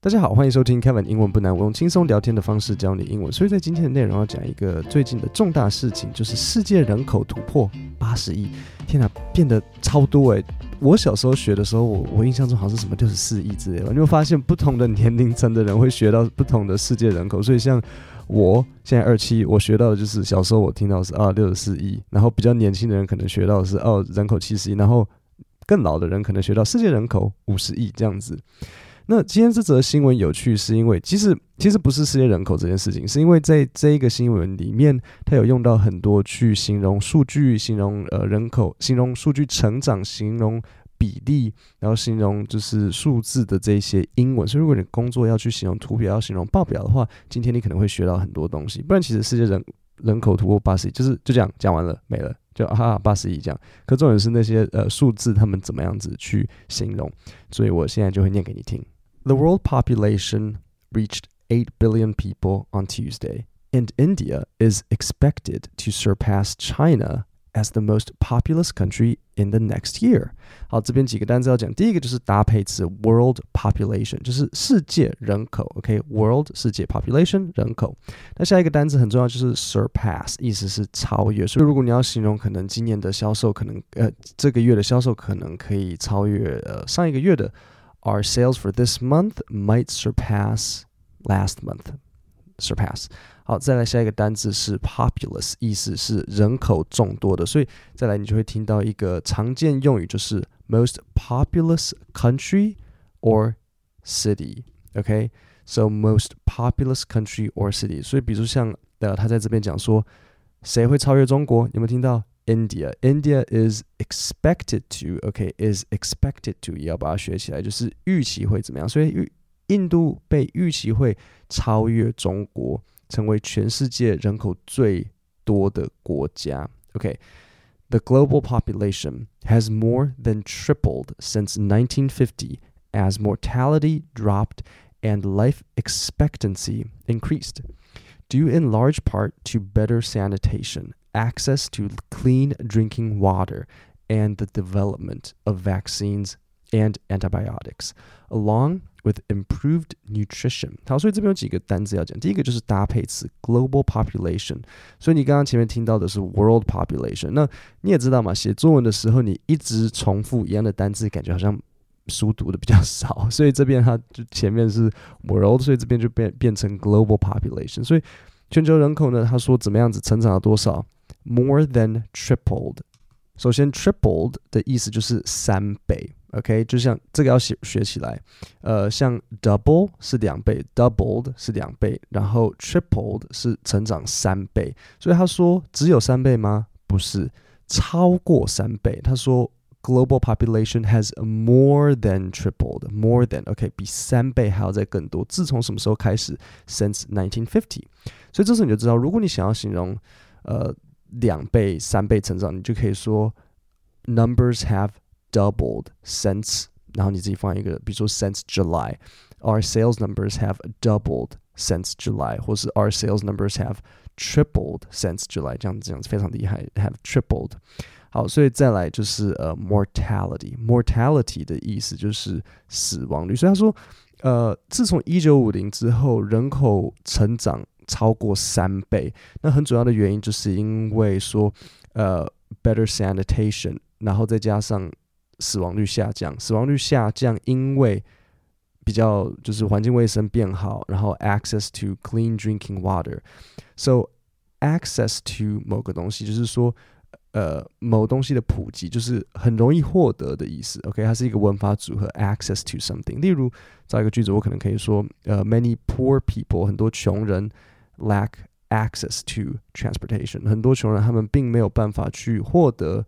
大家好，欢迎收听 Kevin 英文不难，我用轻松聊天的方式教你英文。所以在今天的内容要讲一个最近的重大事情，就是世界人口突破八十亿。天哪，变得超多诶。我小时候学的时候，我我印象中好像是什么六十四亿之类的。你会发现不同的年龄层的人会学到不同的世界人口。所以像我现在二七，我学到的就是小时候我听到是啊六十四亿，然后比较年轻的人可能学到是哦人口七十亿，然后更老的人可能学到世界人口五十亿这样子。那今天这则新闻有趣，是因为其实其实不是世界人口这件事情，是因为在这一个新闻里面，它有用到很多去形容数据、形容呃人口、形容数据成长、形容比例，然后形容就是数字的这些英文。所以如果你工作要去形容图表、要形容报表的话，今天你可能会学到很多东西。不然其实世界人人口突破八十亿，就是就这样讲完了，没了，就啊八十亿这样。可重点是那些呃数字他们怎么样子去形容，所以我现在就会念给你听。The world population reached 8 billion people on Tuesday, and India is expected to surpass China as the most populous country in the next year。好，这边几个单词要讲，第一个就是搭配词 world population，就是世界人口。OK，world、okay? 世界 population 人口。那下一个单词很重要，就是 surpass，意思是超越。所以如果你要形容可能今年的销售，可能呃这个月的销售可能可以超越呃上一个月的。 our sales for this month might surpass last month. Surpass。好，再来下一个单字是 populous，意思是人口众多的，所以再来你就会听到一个常见用语，就是 most populous country or city。OK，so、okay? most populous country or city。所以比如像呃，他在这边讲说，谁会超越中国？有没有听到 ？India. India is expected to, okay, is expected to 也要把它学起来，就是预期会怎么样。所以预印度被预期会超越中国，成为全世界人口最多的国家。Okay, the global population has more than tripled since 1950 as mortality dropped and life expectancy increased, due in large part to better sanitation access to clean drinking water and the development of vaccines and antibiotics, along with improved nutrition。好，所以这边有几个单词要讲。第一个就是搭配词 global population。所以你刚刚前面听到的是 world population。那你也知道嘛，写作文的时候你一直重复一样的单词，感觉好像书读的比较少。所以这边它就前面是 world，所以这边就变变成 global population。所以全球人口呢，他说怎么样子成长了多少 ？more than tripled。首先，tripled 的意思就是三倍，OK，就像这个要学学起来。呃，像 double 是两倍，doubled 是两倍，然后 tripled 是成长三倍。所以他说只有三倍吗？不是，超过三倍。他说 global population has more than tripled, more than OK，比三倍还要再更多。自从什么时候开始？Since 1950。所以这时候你就知道，如果你想要形容呃 两倍、三倍成长，你就可以说 numbers have doubled since，然后你自己放一个，比如说 since July，our sales numbers have doubled since July，或是 our sales numbers have tripled since July，这样这样子非常厉害，have tripled。好，所以再来就是呃 mortality，mortality 的意思就是死亡率。所以他说，呃，自从一九五零之后，人口成长。 超过三倍，那很主要的原因就是因为说，呃，better sanitation，然后再加上死亡率下降，死亡率下降，因为比较就是环境卫生变好，然后 access to clean drinking water，so access to 某个东西就是说。呃，某东西的普及就是很容易获得的意思。OK，它是一个文法组合，access to something。例如，造一个句子，我可能可以说，呃，many poor people，很多穷人 lack access to transportation。很多穷人他们并没有办法去获得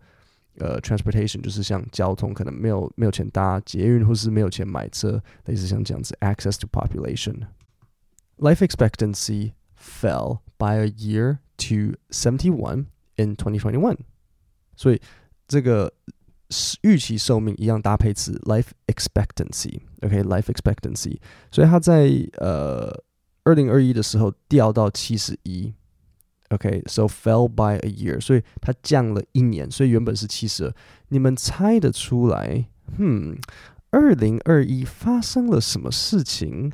呃 transportation，就是像交通，可能没有没有钱搭捷运，或是没有钱买车，类似像这样子。access to population。Life expectancy fell by a year to 71 in 2021. 所以这个预期寿命一样搭配词 life expectancy，OK，life expectancy，所以它在呃 二零二一的时候掉到七十一，OK，so fell by a year，所以它降了一年，所以原本是七十二。你们猜得出来？嗯二零二一发生了什么事情，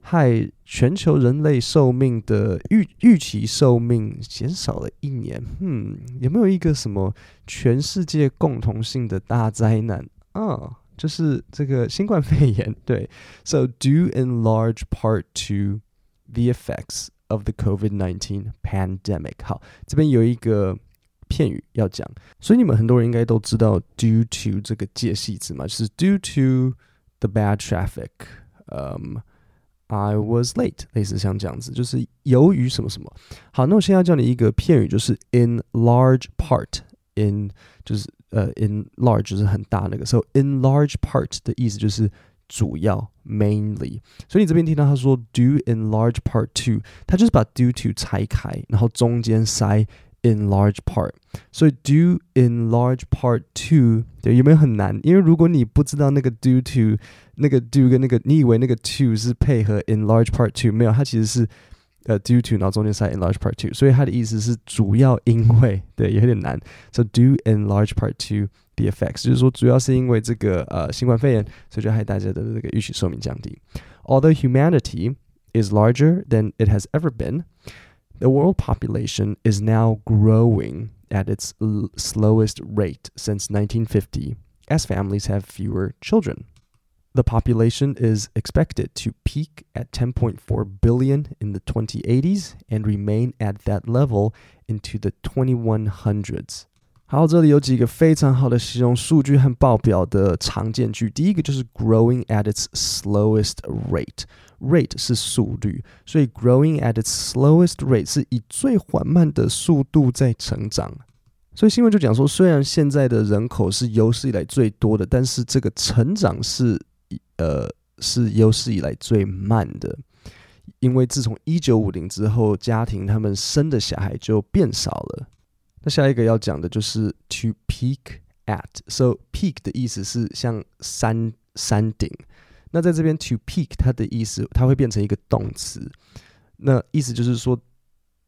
害全球人类寿命的预预期寿命减少了一年？嗯，有没有一个什么全世界共同性的大灾难啊？就是这个新冠肺炎。对，So due in large part to the effects of the COVID-19 pandemic。好，这边有一个片语要讲，所以你们很多人应该都知道 due to 这个介系词嘛，就是 due to the bad traffic。嗯，I was late，类似像这样子，就是由于什么什么。好，那我现在要教你一个片语，就是 in large part，in 就是呃 in large 就是很大那个，所以 in large part 的意思就是 主要 mainly，所以你这边听到他说 due in large part to，他就是把 due to 拆开，然后中间塞 in large part，所以 due in large part to，对，有没有很难？因为如果你不知道那个 due to 那个 do 跟那个，你以为那个 to 是配合 in large part to，没有，它其实是呃 due to，然后中间塞 in large part to，所以它的意思是主要因为，对，有点难。So due in large part to the effects，就是说主要是因为这个呃新冠肺炎，所以就害大家的这个预期寿命降低。Although humanity is larger than it has ever been, the world population is now growing at its slowest rate since 1950 as families have fewer children. The population is expected to peak at 10.4 billion in the 2080s and remain at that level into the 2100s. 好，这里有几个非常好的形容数据和报表的常见句。第一个就是 growing at its slowest rate。rate 是速率，所以 growing at its slowest rate 是以最缓慢的速度在成长。所以新闻就讲说，虽然现在的人口是有史以来最多的，但是这个成长是呃，是有史以来最慢的，因为自从一九五零之后，家庭他们生的小孩就变少了。那下一个要讲的就是 to peak at，so peak 的意思是像山山顶。那在这边 to peak 它的意思，它会变成一个动词，那意思就是说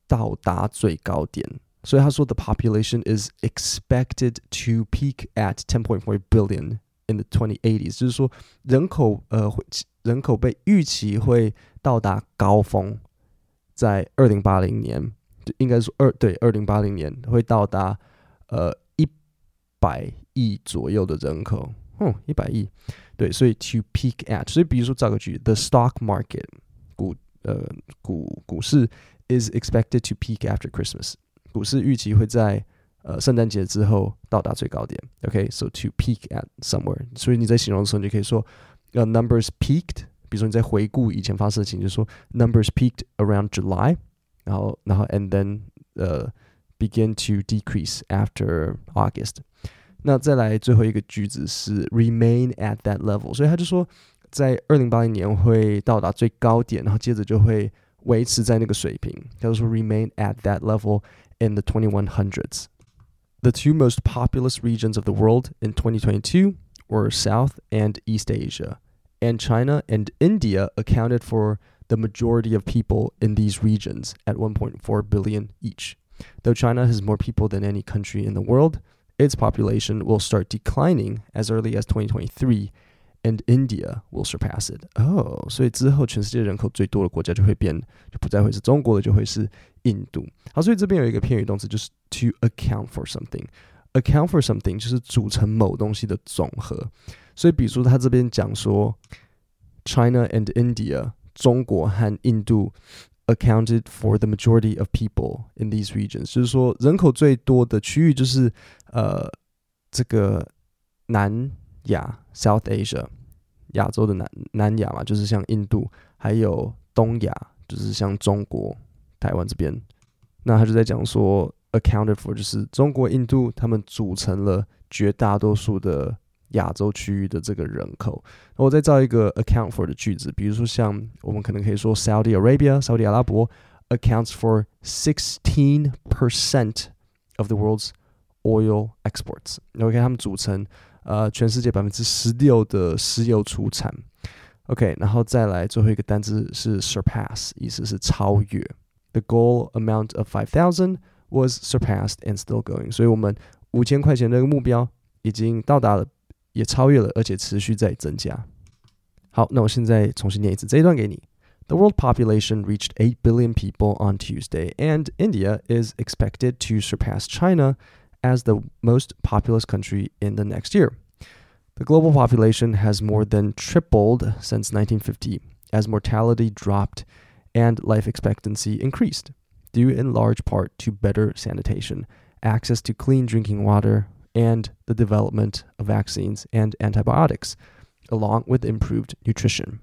到达最高点。所以他说 the population is expected to peak at ten point four billion。in the 2080s，就是说人口呃会人口被预期会到达高峰，在二零八零年，应该说二对二零八零年会到达呃一百亿左右的人口，嗯，一百亿，对，所以 to peak at，所以比如说造个句，the stock market 股呃股股市 is expected to peak after Christmas，股市预期会在呃，圣诞节之后到达最高点。OK，so、to peak at somewhere，所以你在形容的时候，你就可以说，呃、numbers peaked。比如说你在回顾以前发生的事情，就说 numbers peaked around July，然后然后 and then 呃、uh, begin to decrease after August。那再来最后一个句子是 remain at that level，所以他就说在二零八零年会到达最高点，然后接着就会维持在那个水平。他就说 remain at that level in the twenty one hundreds。the two most populous regions of the world in 2022 were South and East Asia, and China and India accounted for the majority of people in these regions at 1.4 billion each. Though China has more people than any country in the world, its population will start declining as early as 2023 and India will surpass it. Oh，所以之后全世界人口最多的国家就会变，就不再会是中国了，就会是印度。好，所以这边有一个片语动词，就是 to account for something。account for something 就是组成某东西的总和。所以，比如说他这边讲说，China and India， 中国和印度 accounted for the majority of people in these regions，就是说人口最多的区域就是呃这个南亚 （South Asia），亚洲的南南亚嘛，就是像印度，还有东亚，就是像中国、台湾这边。那他就在讲说，accounted for 就是中国、印度，他们组成了绝大多数的亚洲区域的这个人口。那我再造一个 account for 的句子，比如说像我们可能可以说 Saudi Arabia，沙特阿拉伯 accounts for sixteen percent of the world's oil exports。OK，他们组成。呃，全世界百分之十六的石油出产。OK，然后再来最后一个单词是 surpass，意思是超越。The goal amount of five thousand was surpassed and still going。所以我们五千块钱的目标已经到达了， 也超越了，而且持续在增加。好，那我现在重新念一次这一段给你。The world population reached 8 billion people on Tuesday, and India is expected to surpass China as the most populous country in the next year. The global population has more than tripled since 1950 as mortality dropped and life expectancy increased, due in large part to better sanitation, access to clean drinking water, and the development of vaccines and antibiotics, along with improved nutrition.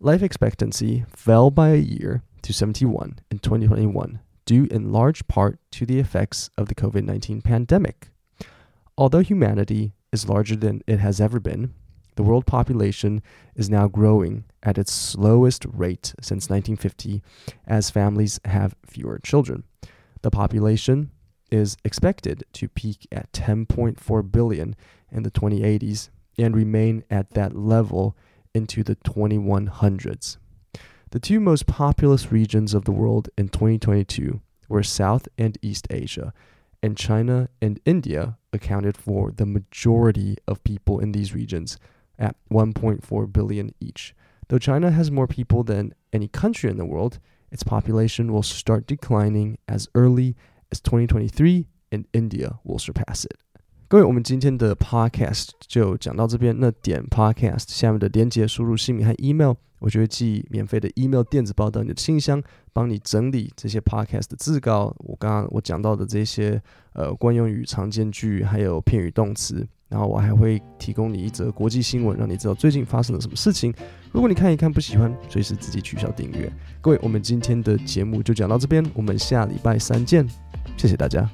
Life expectancy fell by a year to 71 in 2021, due in large part to the effects of the COVID 19 pandemic. Although humanity is larger than it has ever been, the world population is now growing at its slowest rate since 1950 as families have fewer children. The population is expected to peak at 10.4 billion in the 2080s and remain at that level into the 2100s. The two most populous regions of the world in 2022 were South and East Asia, and China and India accounted for the majority of people in these regions at 1.4 billion each. Though China has more people than any country in the world, its population will start declining as early as 2023, and India will surpass it. 各位，我们今天的 podcast 就讲到这边。那点 podcast 下面的连接，输入姓名和 email，我就会寄免费的 email 电子报到你的信箱，帮你整理这些 podcast 的字稿。我刚刚我讲到的这些呃惯用语、常见句，还有片语动词。然后我还会提供你一则国际新闻，让你知道最近发生了什么事情。如果你看一看不喜欢，随时自己取消订阅。各位，我们今天的节目就讲到这边，我们下礼拜三见，谢谢大家。